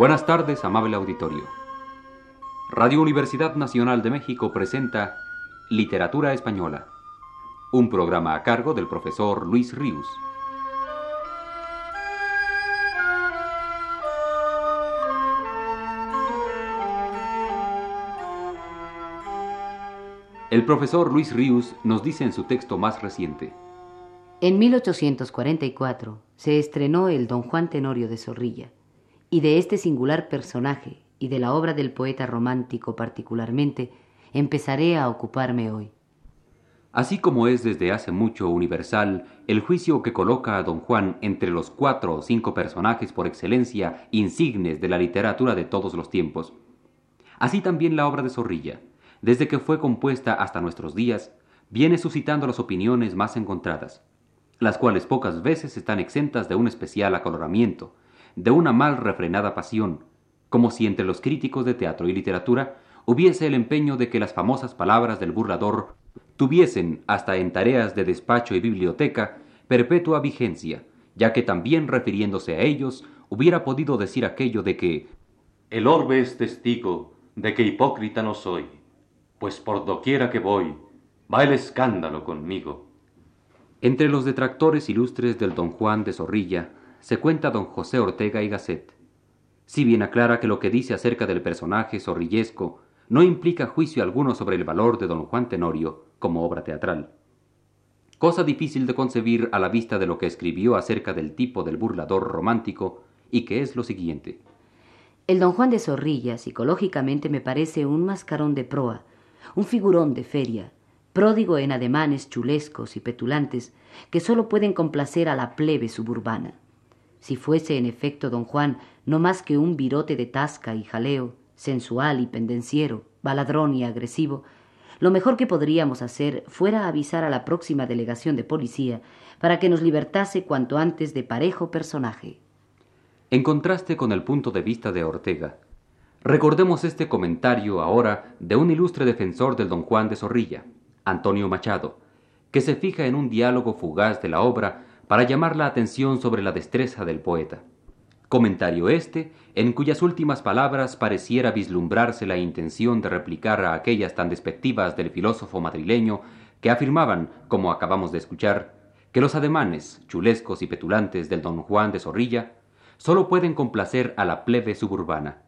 Buenas tardes, amable auditorio. Radio Universidad Nacional de México presenta Literatura Española, un programa a cargo del profesor Luis Ríos. El profesor Luis Ríos nos dice en su texto más reciente. En 1844 se estrenó el Don Juan Tenorio de Zorrilla, y de este singular personaje y de la obra del poeta romántico particularmente, empezaré a ocuparme hoy. Así como es desde hace mucho universal el juicio que coloca a don Juan entre los cuatro o cinco personajes por excelencia insignes de la literatura de todos los tiempos, así también la obra de Zorrilla, desde que fue compuesta hasta nuestros días, viene suscitando las opiniones más encontradas, las cuales pocas veces están exentas de un especial acoloramiento, de una mal refrenada pasión, como si entre los críticos de teatro y literatura hubiese el empeño de que las famosas palabras del burlador tuviesen, hasta en tareas de despacho y biblioteca, perpetua vigencia, ya que también refiriéndose a ellos hubiera podido decir aquello de que el orbe es testigo de que hipócrita no soy pues por doquiera que voy, va el escándalo conmigo. Entre los detractores ilustres del don Juan de Zorrilla se cuenta don José Ortega y Gasset. Si bien aclara que lo que dice acerca del personaje zorrillesco no implica juicio alguno sobre el valor de don Juan Tenorio como obra teatral. Cosa difícil de concebir a la vista de lo que escribió acerca del tipo del burlador romántico y que es lo siguiente. El don Juan de Zorrilla psicológicamente me parece un mascarón de proa, un figurón de feria, pródigo en ademanes chulescos y petulantes que sólo pueden complacer a la plebe suburbana. Si fuese en efecto don Juan no más que un virote de tasca y jaleo, sensual y pendenciero, baladrón y agresivo, lo mejor que podríamos hacer fuera avisar a la próxima delegación de policía para que nos libertase cuanto antes de parejo personaje. En contraste con el punto de vista de Ortega, Recordemos este comentario ahora de un ilustre defensor del don Juan de Zorrilla, Antonio Machado, que se fija en un diálogo fugaz de la obra para llamar la atención sobre la destreza del poeta. Comentario este, en cuyas últimas palabras pareciera vislumbrarse la intención de replicar a aquellas tan despectivas del filósofo madrileño que afirmaban, como acabamos de escuchar, que los ademanes, chulescos y petulantes del don Juan de Zorrilla sólo pueden complacer a la plebe suburbana.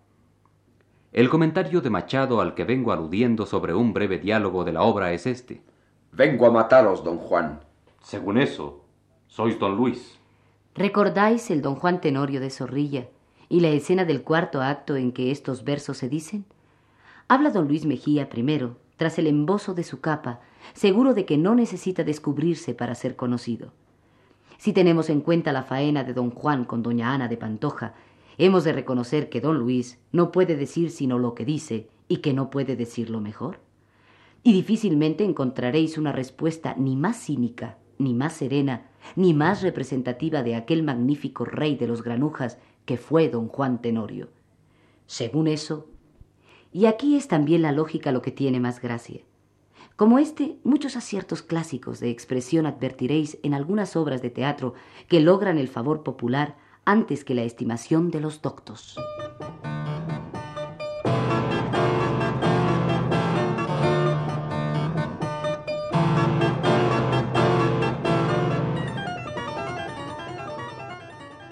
El comentario de Machado al que vengo aludiendo sobre un breve diálogo de la obra es este. Vengo a mataros, don Juan. Según eso, sois don Luis. ¿Recordáis el don Juan Tenorio de Zorrilla y la escena del cuarto acto en que estos versos se dicen? Habla don Luis Mejía primero, tras el embozo de su capa, seguro de que no necesita descubrirse para ser conocido. Si tenemos en cuenta la faena de don Juan con doña Ana de Pantoja, Hemos de reconocer que don Luis no puede decir sino lo que dice y que no puede decirlo mejor. Y difícilmente encontraréis una respuesta ni más cínica, ni más serena, ni más representativa de aquel magnífico rey de los granujas que fue don Juan Tenorio. Según eso, y aquí es también la lógica lo que tiene más gracia. Como este, muchos aciertos clásicos de expresión advertiréis en algunas obras de teatro que logran el favor popular antes que la estimación de los doctos.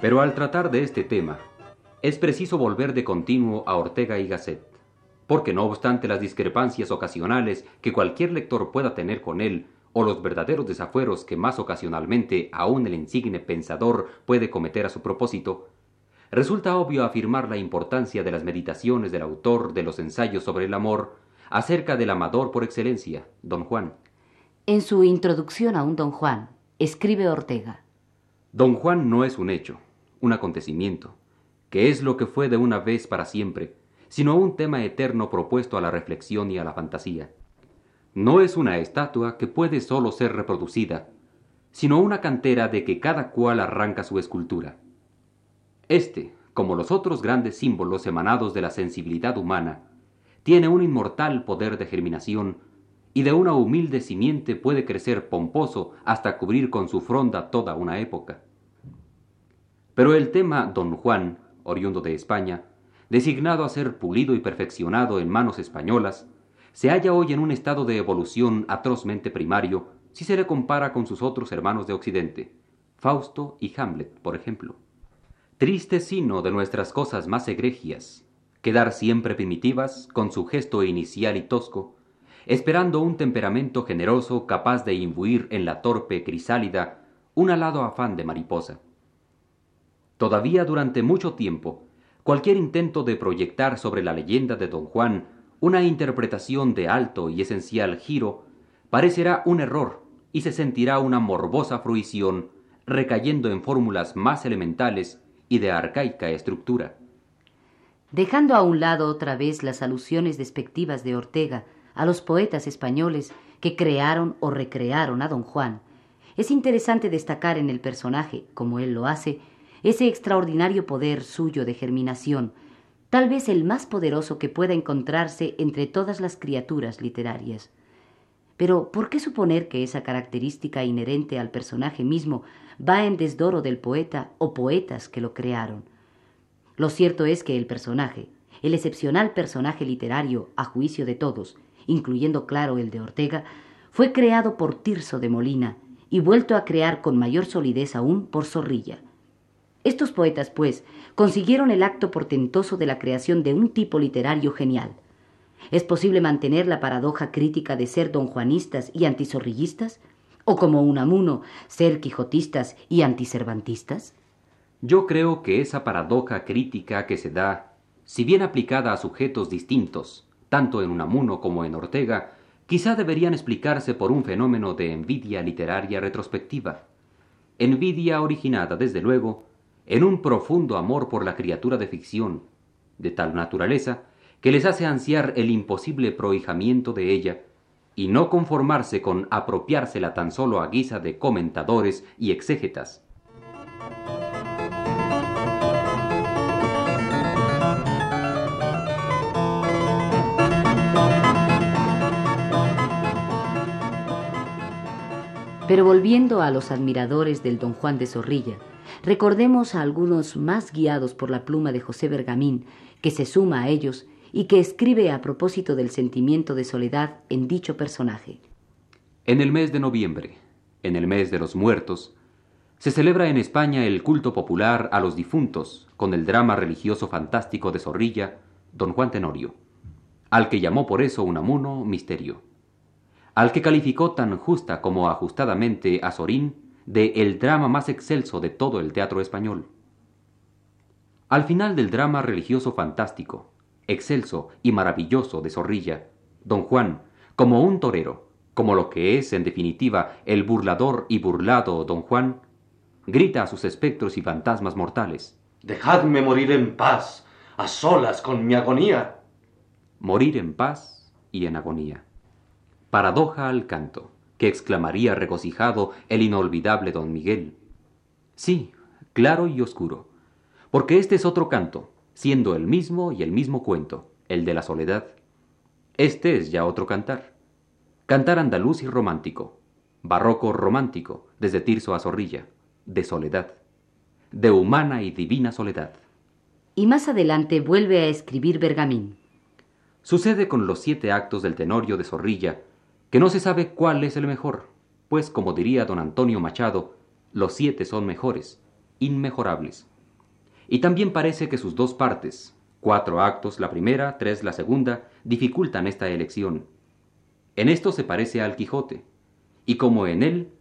Pero al tratar de este tema, es preciso volver de continuo a Ortega y Gasset, porque no obstante las discrepancias ocasionales que cualquier lector pueda tener con él o los verdaderos desafueros que más ocasionalmente aún el insigne pensador puede cometer a su propósito, resulta obvio afirmar la importancia de las meditaciones del autor de los ensayos sobre el amor acerca del amador por excelencia, don Juan. En su introducción a un don Juan, escribe Ortega. Don Juan no es un hecho, un acontecimiento, que es lo que fue de una vez para siempre, sino un tema eterno propuesto a la reflexión y a la fantasía no es una estatua que puede sólo ser reproducida, sino una cantera de que cada cual arranca su escultura. Este, como los otros grandes símbolos emanados de la sensibilidad humana, tiene un inmortal poder de germinación y de una humilde simiente puede crecer pomposo hasta cubrir con su fronda toda una época. Pero el tema Don Juan, oriundo de España, designado a ser pulido y perfeccionado en manos españolas, se halla hoy en un estado de evolución atrozmente primario si se le compara con sus otros hermanos de Occidente, Fausto y Hamlet, por ejemplo. Triste sino de nuestras cosas más egregias, quedar siempre primitivas, con su gesto inicial y tosco, esperando un temperamento generoso capaz de imbuir en la torpe crisálida un alado afán de mariposa. Todavía durante mucho tiempo, cualquier intento de proyectar sobre la leyenda de don Juan una interpretación de alto y esencial giro parecerá un error y se sentirá una morbosa fruición recayendo en fórmulas más elementales y de arcaica estructura. Dejando a un lado otra vez las alusiones despectivas de Ortega a los poetas españoles que crearon o recrearon a don Juan, es interesante destacar en el personaje, como él lo hace, ese extraordinario poder suyo de germinación, tal vez el más poderoso que pueda encontrarse entre todas las criaturas literarias. Pero, ¿por qué suponer que esa característica inherente al personaje mismo va en desdoro del poeta o poetas que lo crearon? Lo cierto es que el personaje, el excepcional personaje literario a juicio de todos, incluyendo claro el de Ortega, fue creado por Tirso de Molina y vuelto a crear con mayor solidez aún por Zorrilla. Estos poetas, pues, consiguieron el acto portentoso de la creación de un tipo literario genial. ¿Es posible mantener la paradoja crítica de ser donjuanistas y antizorrillistas? ¿O como Unamuno, ser quijotistas y anticervantistas? Yo creo que esa paradoja crítica que se da, si bien aplicada a sujetos distintos, tanto en Unamuno como en Ortega, quizá deberían explicarse por un fenómeno de envidia literaria retrospectiva. Envidia originada, desde luego, en un profundo amor por la criatura de ficción, de tal naturaleza que les hace ansiar el imposible prohijamiento de ella, y no conformarse con apropiársela tan solo a guisa de comentadores y exégetas. Pero volviendo a los admiradores del don Juan de Zorrilla, Recordemos a algunos más guiados por la pluma de José Bergamín, que se suma a ellos y que escribe a propósito del sentimiento de soledad en dicho personaje. En el mes de noviembre, en el mes de los muertos, se celebra en España el culto popular a los difuntos con el drama religioso fantástico de Zorrilla, Don Juan Tenorio, al que llamó por eso Unamuno misterio, al que calificó tan justa como ajustadamente a Sorín de el drama más excelso de todo el teatro español. Al final del drama religioso fantástico, excelso y maravilloso de Zorrilla, don Juan, como un torero, como lo que es en definitiva el burlador y burlado don Juan, grita a sus espectros y fantasmas mortales. Dejadme morir en paz, a solas con mi agonía. Morir en paz y en agonía. Paradoja al canto que exclamaría regocijado el inolvidable don Miguel. Sí, claro y oscuro, porque este es otro canto, siendo el mismo y el mismo cuento, el de la soledad. Este es ya otro cantar. Cantar andaluz y romántico, barroco romántico, desde Tirso a Zorrilla, de soledad, de humana y divina soledad. Y más adelante vuelve a escribir Bergamín. Sucede con los siete actos del Tenorio de Zorrilla, que no se sabe cuál es el mejor, pues como diría don Antonio Machado, los siete son mejores, inmejorables. Y también parece que sus dos partes, cuatro actos la primera, tres la segunda, dificultan esta elección. En esto se parece al Quijote, y como en él,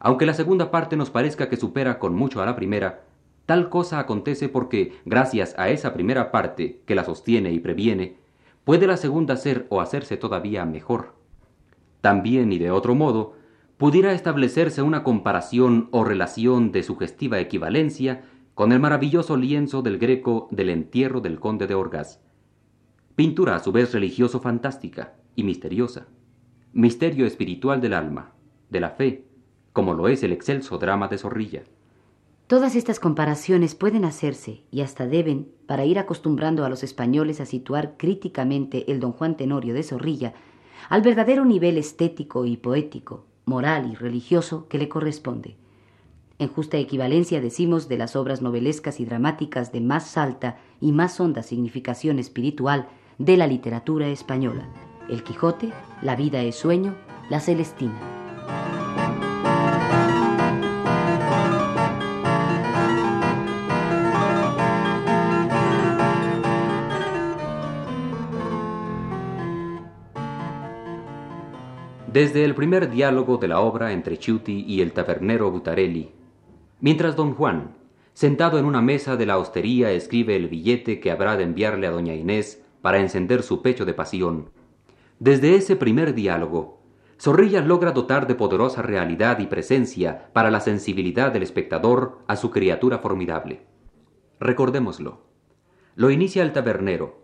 aunque la segunda parte nos parezca que supera con mucho a la primera, tal cosa acontece porque, gracias a esa primera parte que la sostiene y previene, puede la segunda ser o hacerse todavía mejor. También y de otro modo, pudiera establecerse una comparación o relación de sugestiva equivalencia con el maravilloso lienzo del Greco del entierro del conde de Orgaz. Pintura a su vez religioso fantástica y misteriosa. Misterio espiritual del alma, de la fe, como lo es el excelso drama de Zorrilla. Todas estas comparaciones pueden hacerse, y hasta deben, para ir acostumbrando a los españoles a situar críticamente el don Juan Tenorio de Zorrilla al verdadero nivel estético y poético, moral y religioso que le corresponde. En justa equivalencia decimos de las obras novelescas y dramáticas de más alta y más honda significación espiritual de la literatura española. El Quijote, La vida es sueño, La Celestina. Desde el primer diálogo de la obra entre Chiuti y el tabernero Butarelli, mientras don Juan, sentado en una mesa de la hostería, escribe el billete que habrá de enviarle a doña Inés para encender su pecho de pasión, desde ese primer diálogo, Zorrilla logra dotar de poderosa realidad y presencia para la sensibilidad del espectador a su criatura formidable. Recordémoslo. Lo inicia el tabernero,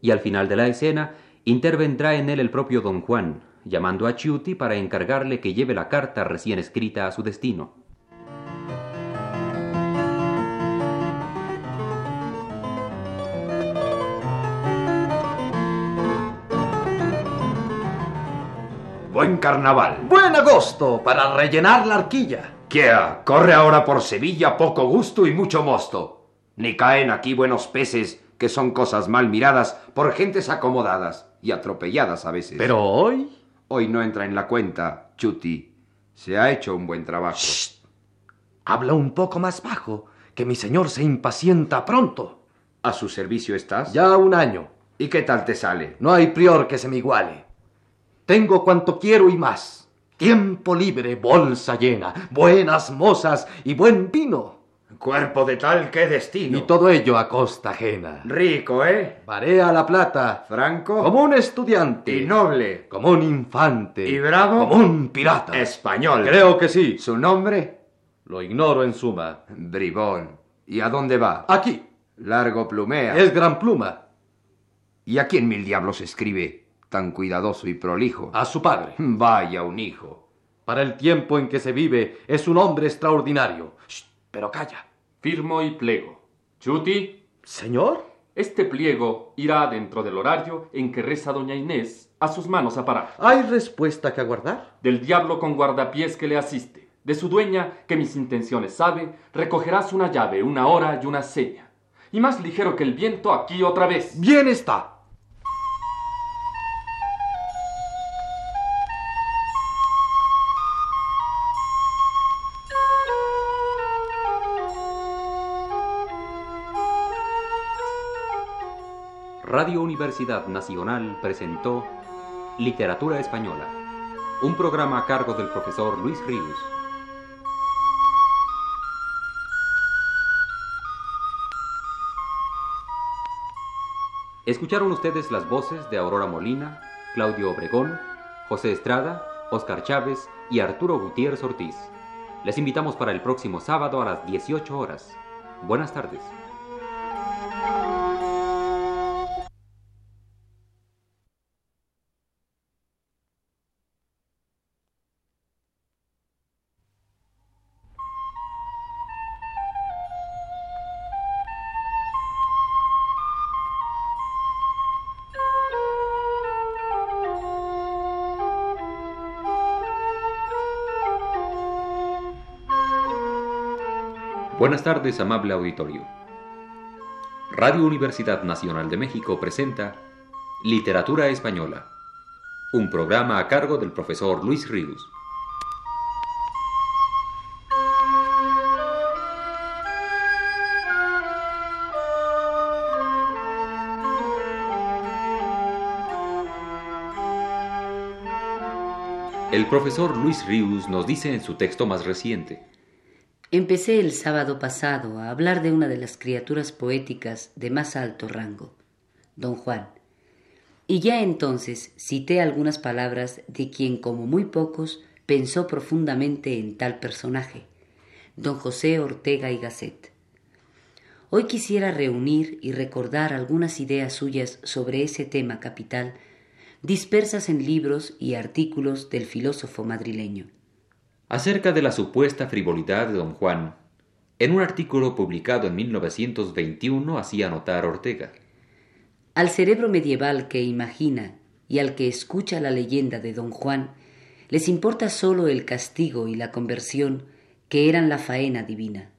y al final de la escena intervendrá en él el propio don Juan, llamando a Chiuti para encargarle que lleve la carta recién escrita a su destino. Buen carnaval. Buen agosto para rellenar la arquilla. ¿Qué? Corre ahora por Sevilla poco gusto y mucho mosto. Ni caen aquí buenos peces, que son cosas mal miradas por gentes acomodadas y atropelladas a veces. Pero hoy... Hoy no entra en la cuenta, Chuti. Se ha hecho un buen trabajo. Habla un poco más bajo, que mi señor se impacienta pronto. ¿A su servicio estás? Ya un año. ¿Y qué tal te sale? No hay prior que se me iguale. Tengo cuanto quiero y más. Tiempo libre, bolsa llena, buenas mozas y buen vino. Cuerpo de tal que destino. Y todo ello a costa ajena. Rico, ¿eh? Barea la plata. Franco. Como un estudiante. Y noble. Como un infante. Y bravo. Como un pirata. Español. Creo que sí. ¿Su nombre? Lo ignoro en suma. Bribón. ¿Y a dónde va? Aquí. Largo plumea. Es gran pluma. ¿Y a quién mil diablos escribe? Tan cuidadoso y prolijo. A su padre. Vaya un hijo. Para el tiempo en que se vive, es un hombre extraordinario. Shh, pero calla. Firmo y pliego. Chuti, ¿Señor? este pliego irá dentro del horario en que reza doña Inés a sus manos a parar. ¿Hay respuesta que aguardar? Del diablo con guardapiés que le asiste. De su dueña, que mis intenciones sabe, recogerás una llave, una hora y una seña. Y más ligero que el viento, aquí otra vez. Bien está. Radio Universidad Nacional presentó Literatura Española, un programa a cargo del profesor Luis Ríos. Escucharon ustedes las voces de Aurora Molina, Claudio Obregón, José Estrada, Oscar Chávez y Arturo Gutiérrez Ortiz. Les invitamos para el próximo sábado a las 18 horas. Buenas tardes. Buenas tardes, amable auditorio. Radio Universidad Nacional de México presenta Literatura Española, un programa a cargo del profesor Luis Ríos. El profesor Luis Ríos nos dice en su texto más reciente, Empecé el sábado pasado a hablar de una de las criaturas poéticas de más alto rango, don Juan, y ya entonces cité algunas palabras de quien, como muy pocos, pensó profundamente en tal personaje, don José Ortega y Gasset. Hoy quisiera reunir y recordar algunas ideas suyas sobre ese tema capital, dispersas en libros y artículos del filósofo madrileño. Acerca de la supuesta frivolidad de don Juan, en un artículo publicado en 1921 hacía notar Ortega. Al cerebro medieval que imagina y al que escucha la leyenda de don Juan, les importa sólo el castigo y la conversión que eran la faena divina.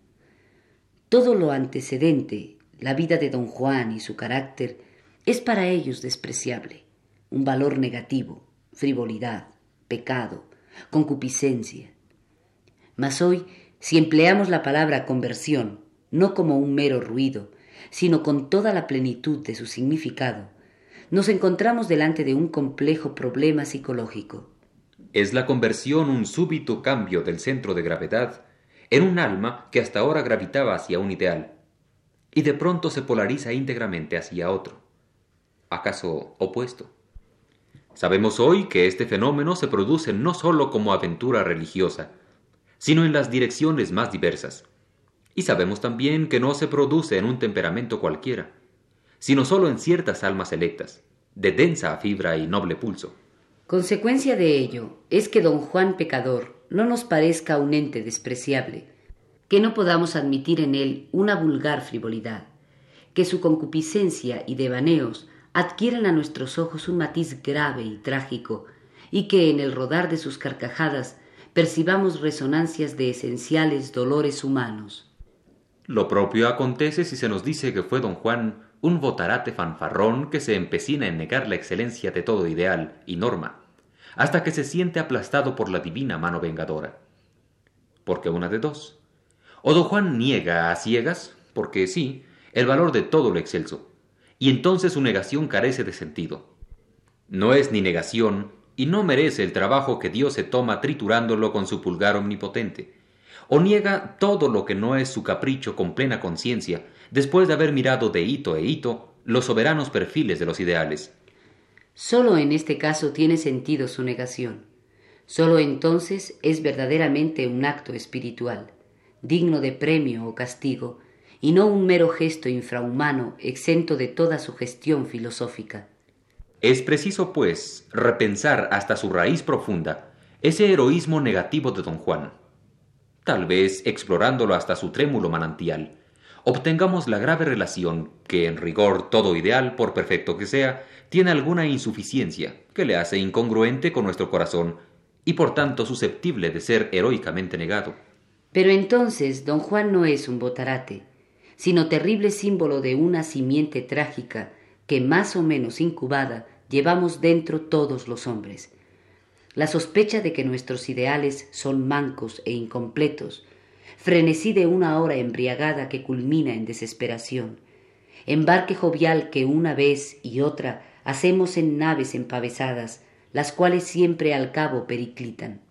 Todo lo antecedente, la vida de don Juan y su carácter es para ellos despreciable, un valor negativo, frivolidad, pecado, concupiscencia. Mas hoy, si empleamos la palabra conversión, no como un mero ruido, sino con toda la plenitud de su significado, nos encontramos delante de un complejo problema psicológico. Es la conversión un súbito cambio del centro de gravedad en un alma que hasta ahora gravitaba hacia un ideal, y de pronto se polariza íntegramente hacia otro, acaso opuesto. Sabemos hoy que este fenómeno se produce no sólo como aventura religiosa, sino en las direcciones más diversas. Y sabemos también que no se produce en un temperamento cualquiera, sino sólo en ciertas almas electas, de densa fibra y noble pulso. Consecuencia de ello es que don Juan Pecador no nos parezca un ente despreciable, que no podamos admitir en él una vulgar frivolidad, que su concupiscencia y devaneos adquieran a nuestros ojos un matiz grave y trágico, y que en el rodar de sus carcajadas percibamos resonancias de esenciales dolores humanos. Lo propio acontece si se nos dice que fue don Juan un botarate fanfarrón que se empecina en negar la excelencia de todo ideal y norma, hasta que se siente aplastado por la divina mano vengadora. Porque una de dos, o don Juan niega a ciegas, porque sí, el valor de todo lo excelso, y entonces su negación carece de sentido. No es ni negación y no merece el trabajo que Dios se toma triturándolo con su pulgar omnipotente, o niega todo lo que no es su capricho con plena conciencia, después de haber mirado de hito e hito los soberanos perfiles de los ideales. Solo en este caso tiene sentido su negación. Solo entonces es verdaderamente un acto espiritual digno de premio o castigo, y no un mero gesto infrahumano exento de toda sugestión filosófica. Es preciso, pues, repensar hasta su raíz profunda ese heroísmo negativo de don Juan. Tal vez, explorándolo hasta su trémulo manantial, obtengamos la grave relación que, en rigor todo ideal, por perfecto que sea, tiene alguna insuficiencia que le hace incongruente con nuestro corazón y por tanto susceptible de ser heroicamente negado. Pero entonces don Juan no es un botarate, sino terrible símbolo de una simiente trágica que más o menos incubada llevamos dentro todos los hombres. La sospecha de que nuestros ideales son mancos e incompletos, frenesí de una hora embriagada que culmina en desesperación, embarque jovial que una vez y otra hacemos en naves empavesadas, las cuales siempre al cabo periclitan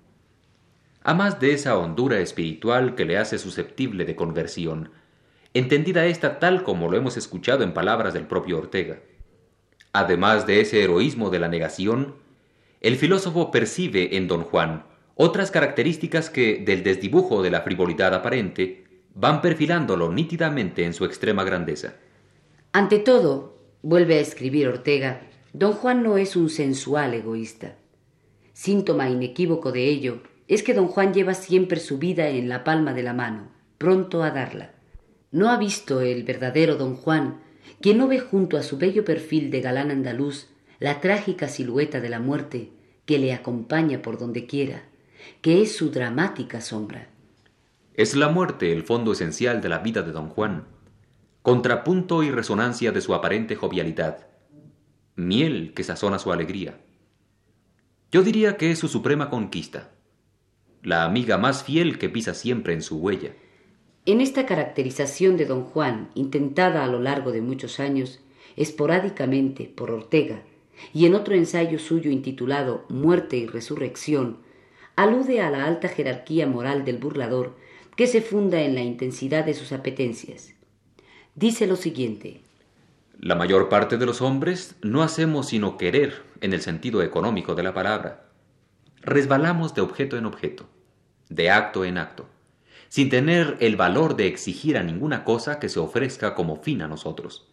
a más de esa hondura espiritual que le hace susceptible de conversión, entendida esta tal como lo hemos escuchado en palabras del propio Ortega. Además de ese heroísmo de la negación, el filósofo percibe en don Juan otras características que, del desdibujo de la frivolidad aparente, van perfilándolo nítidamente en su extrema grandeza. Ante todo, vuelve a escribir Ortega, don Juan no es un sensual egoísta. Síntoma inequívoco de ello es que don Juan lleva siempre su vida en la palma de la mano, pronto a darla. No ha visto el verdadero don Juan, quien no ve junto a su bello perfil de galán andaluz la trágica silueta de la muerte que le acompaña por donde quiera, que es su dramática sombra. Es la muerte el fondo esencial de la vida de don Juan, contrapunto y resonancia de su aparente jovialidad, miel que sazona su alegría. Yo diría que es su suprema conquista la amiga más fiel que pisa siempre en su huella. En esta caracterización de don Juan, intentada a lo largo de muchos años, esporádicamente por Ortega, y en otro ensayo suyo intitulado Muerte y Resurrección, alude a la alta jerarquía moral del burlador que se funda en la intensidad de sus apetencias. Dice lo siguiente. La mayor parte de los hombres no hacemos sino querer en el sentido económico de la palabra. Resbalamos de objeto en objeto de acto en acto, sin tener el valor de exigir a ninguna cosa que se ofrezca como fin a nosotros.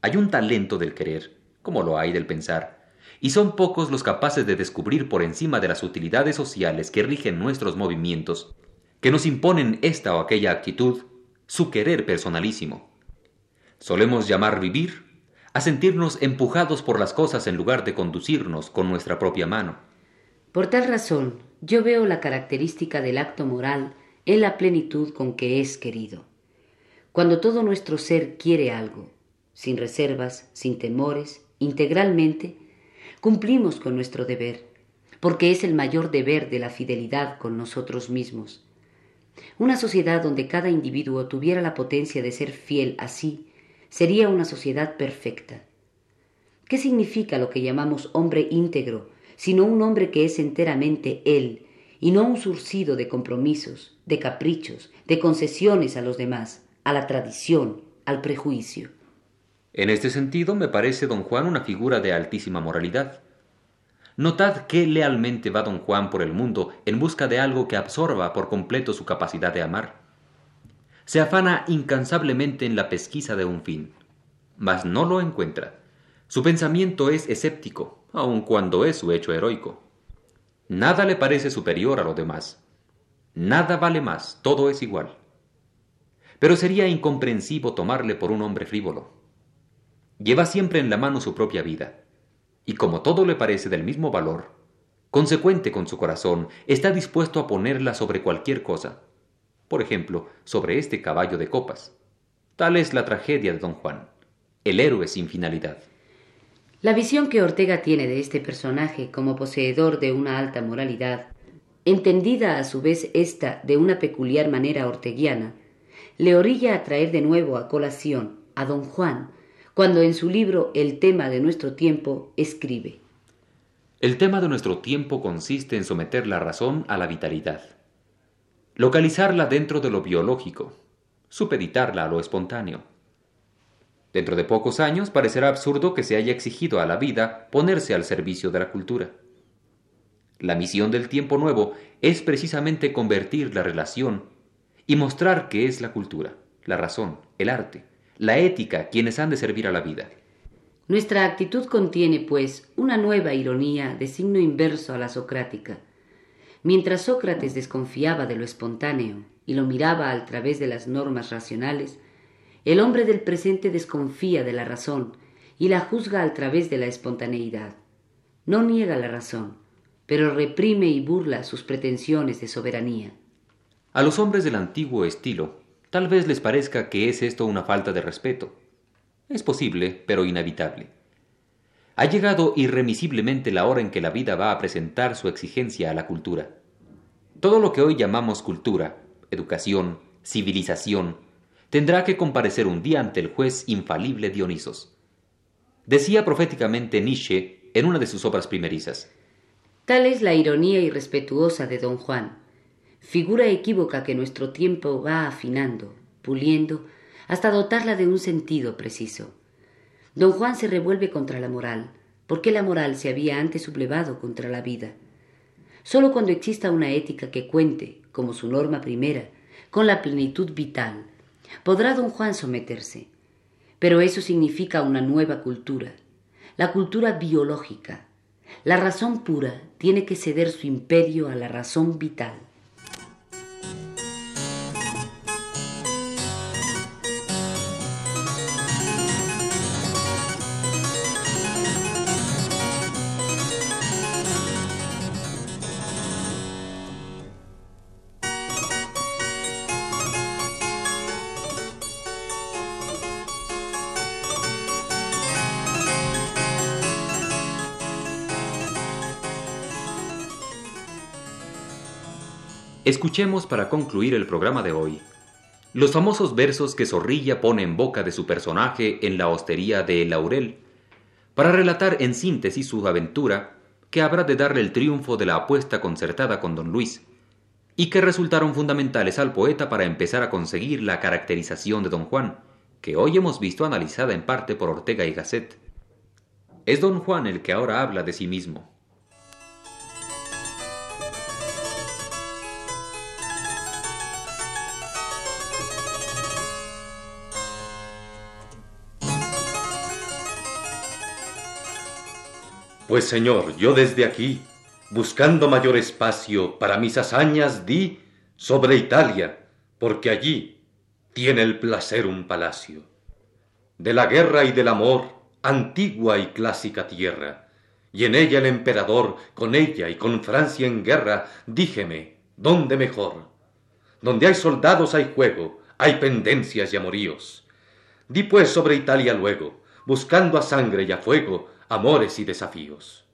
Hay un talento del querer, como lo hay del pensar, y son pocos los capaces de descubrir por encima de las utilidades sociales que rigen nuestros movimientos, que nos imponen esta o aquella actitud, su querer personalísimo. Solemos llamar vivir a sentirnos empujados por las cosas en lugar de conducirnos con nuestra propia mano. Por tal razón, yo veo la característica del acto moral en la plenitud con que es querido. Cuando todo nuestro ser quiere algo, sin reservas, sin temores, integralmente, cumplimos con nuestro deber, porque es el mayor deber de la fidelidad con nosotros mismos. Una sociedad donde cada individuo tuviera la potencia de ser fiel así sería una sociedad perfecta. ¿Qué significa lo que llamamos hombre íntegro, sino un hombre que es enteramente él, y no un surcido de compromisos, de caprichos, de concesiones a los demás, a la tradición, al prejuicio? En este sentido me parece don Juan una figura de altísima moralidad. Notad qué lealmente va don Juan por el mundo en busca de algo que absorba por completo su capacidad de amar. Se afana incansablemente en la pesquisa de un fin, mas no lo encuentra su pensamiento es escéptico, aun cuando es su hecho heroico. Nada le parece superior a lo demás. Nada vale más, todo es igual. Pero sería incomprensivo tomarle por un hombre frívolo. Lleva siempre en la mano su propia vida, y como todo le parece del mismo valor, consecuente con su corazón, está dispuesto a ponerla sobre cualquier cosa. Por ejemplo, sobre este caballo de copas. Tal es la tragedia de don Juan, el héroe sin finalidad. La visión que Ortega tiene de este personaje como poseedor de una alta moralidad, entendida a su vez esta de una peculiar manera orteguiana, le orilla a traer de nuevo a colación a don Juan, cuando en su libro El tema de nuestro tiempo escribe. El tema de nuestro tiempo consiste en someter la razón a la vitalidad, localizarla dentro de lo biológico, supeditarla a lo espontáneo Dentro de pocos años parecerá absurdo que se haya exigido a la vida ponerse al servicio de la cultura. La misión del tiempo nuevo es precisamente convertir la relación y mostrar que es la cultura, la razón, el arte, la ética quienes han de servir a la vida. Nuestra actitud contiene, pues, una nueva ironía de signo inverso a la socrática. Mientras Sócrates desconfiaba de lo espontáneo y lo miraba al través de las normas racionales, el hombre del presente desconfía de la razón y la juzga a través de la espontaneidad. No niega la razón, pero reprime y burla sus pretensiones de soberanía. A los hombres del antiguo estilo, tal vez les parezca que es esto una falta de respeto. Es posible, pero inevitable. Ha llegado irremisiblemente la hora en que la vida va a presentar su exigencia a la cultura. Todo lo que hoy llamamos cultura, educación, civilización, tendrá que comparecer un día ante el juez infalible Dionisos. Decía proféticamente Nietzsche en una de sus obras primerizas. Tal es la ironía irrespetuosa de don Juan, figura equívoca que nuestro tiempo va afinando, puliendo, hasta dotarla de un sentido preciso. Don Juan se revuelve contra la moral, porque la moral se había antes sublevado contra la vida. Sólo cuando exista una ética que cuente, como su norma primera, con la plenitud vital, podrá don Juan someterse. Pero eso significa una nueva cultura, la cultura biológica. La razón pura tiene que ceder su imperio a la razón vital. Escuchemos para concluir el programa de hoy los famosos versos que Zorrilla pone en boca de su personaje en la hostería de Laurel, para relatar en síntesis su aventura que habrá de darle el triunfo de la apuesta concertada con don Luis, y que resultaron fundamentales al poeta para empezar a conseguir la caracterización de don Juan, que hoy hemos visto analizada en parte por Ortega y Gasset. Es don Juan el que ahora habla de sí mismo. Pues señor, yo desde aquí, buscando mayor espacio para mis hazañas, di sobre Italia, porque allí tiene el placer un palacio. De la guerra y del amor, antigua y clásica tierra, y en ella el emperador, con ella y con Francia en guerra, díjeme, ¿dónde mejor? Donde hay soldados hay juego, hay pendencias y amoríos. Di pues sobre Italia luego, buscando a sangre y a fuego, amores y desafíos.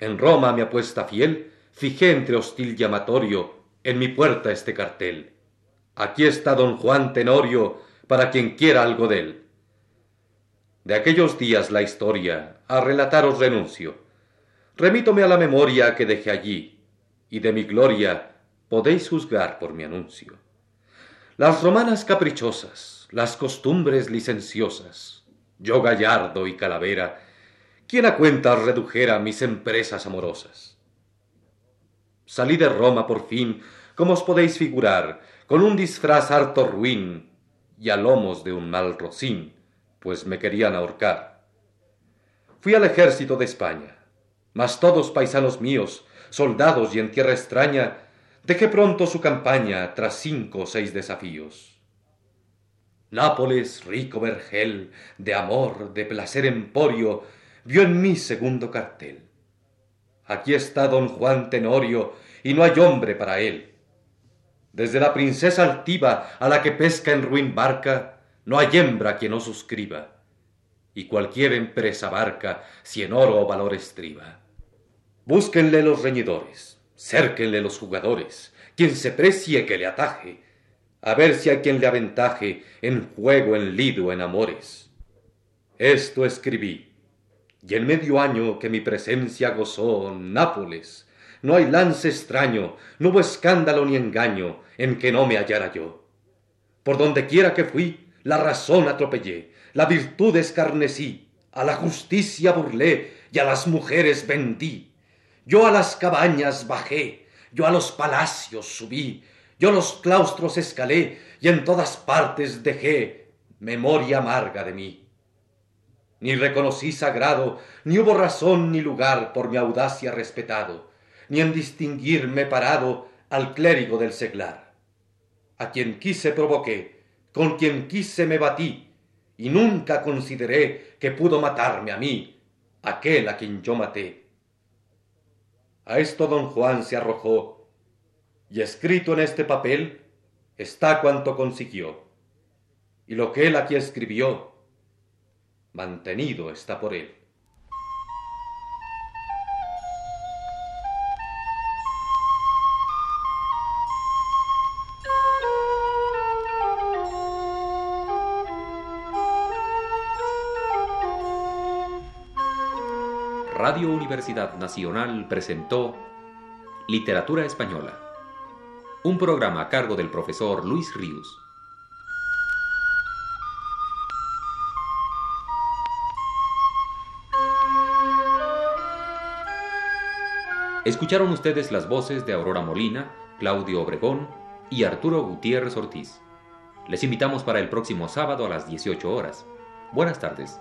En Roma mi apuesta fiel, fijé entre hostil llamatorio en mi puerta este cartel. Aquí está don Juan Tenorio, para quien quiera algo de él. De aquellos días la historia, a relataros renuncio. Remítome a la memoria que dejé allí, y de mi gloria podéis juzgar por mi anuncio. Las romanas caprichosas, las costumbres licenciosas, yo gallardo y calavera, ¿quién a cuentas redujera mis empresas amorosas? Salí de Roma por fin, como os podéis figurar, con un disfraz harto ruin y a lomos de un mal rocín, pues me querían ahorcar. Fui al ejército de España, mas todos paisanos míos, soldados y en tierra extraña, dejé pronto su campaña tras cinco o seis desafíos. Nápoles, rico vergel, de amor, de placer emporio, vio en mí segundo cartel. Aquí está don Juan Tenorio, y no hay hombre para él. Desde la princesa altiva a la que pesca en ruin barca, no hay hembra quien no suscriba, y cualquier empresa barca si en oro o valor estriba. Búsquenle los reñidores, cérquenle los jugadores, quien se precie que le ataje, a ver si hay quien le aventaje en juego, en lido, en amores. Esto escribí, y en medio año que mi presencia gozó Nápoles, no hay lance extraño, no hubo escándalo ni engaño en que no me hallara yo. Por donde quiera que fui, la razón atropellé, la virtud escarnecí, a la justicia burlé y a las mujeres vendí. Yo a las cabañas bajé, yo a los palacios subí, yo los claustros escalé y en todas partes dejé memoria amarga de mí. Ni reconocí sagrado, ni hubo razón ni lugar por mi audacia respetado, ni en distinguirme parado al clérigo del seglar. A quien quise provoqué, con quien quise me batí, y nunca consideré que pudo matarme a mí, aquel a quien yo maté. A esto don Juan se arrojó, y escrito en este papel está cuanto consiguió, y lo que él aquí escribió, mantenido está por él. Radio Universidad Nacional presentó Literatura Española, un programa a cargo del profesor Luis Ríos. Escucharon ustedes las voces de Aurora Molina, Claudio Obregón y Arturo Gutiérrez Ortiz. Les invitamos para el próximo sábado a las 18 horas. Buenas tardes.